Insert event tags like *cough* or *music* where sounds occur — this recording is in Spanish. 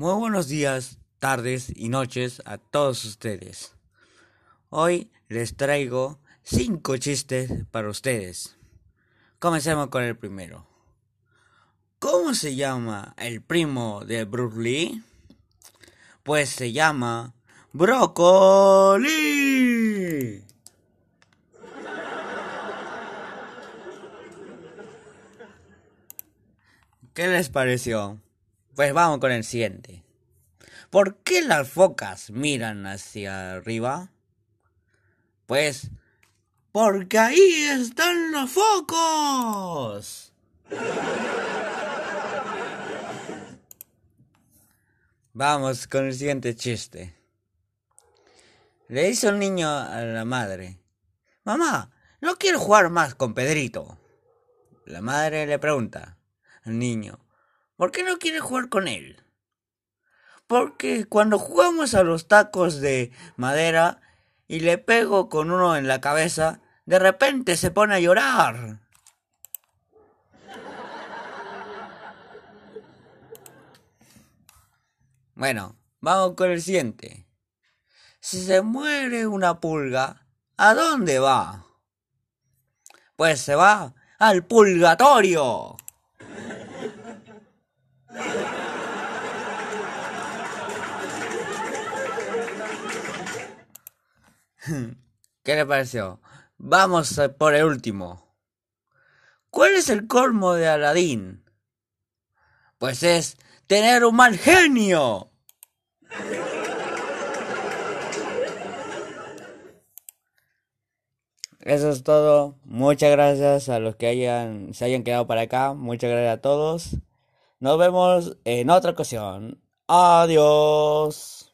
Muy buenos días, tardes y noches a todos ustedes. Hoy les traigo cinco chistes para ustedes. Comencemos con el primero. ¿Cómo se llama el primo de Bruce? Pues se llama Brócoli. ¿Qué les pareció? Pues vamos con el siguiente. ¿Por qué las focas miran hacia arriba? Pues porque ahí están los focos. Vamos con el siguiente chiste. Le dice un niño a la madre, Mamá, no quiero jugar más con Pedrito. La madre le pregunta al niño, ¿por qué no quiere jugar con él? Porque cuando jugamos a los tacos de madera y le pego con uno en la cabeza, de repente se pone a llorar. Bueno, vamos con el siguiente. Si se muere una pulga, ¿a dónde va? Pues se va al purgatorio. *laughs* ¿Qué le pareció? Vamos por el último. ¿Cuál es el colmo de Aladín? Pues es tener un mal genio. Eso es todo. Muchas gracias a los que hayan, se hayan quedado para acá. Muchas gracias a todos. Nos vemos en otra ocasión. Adiós.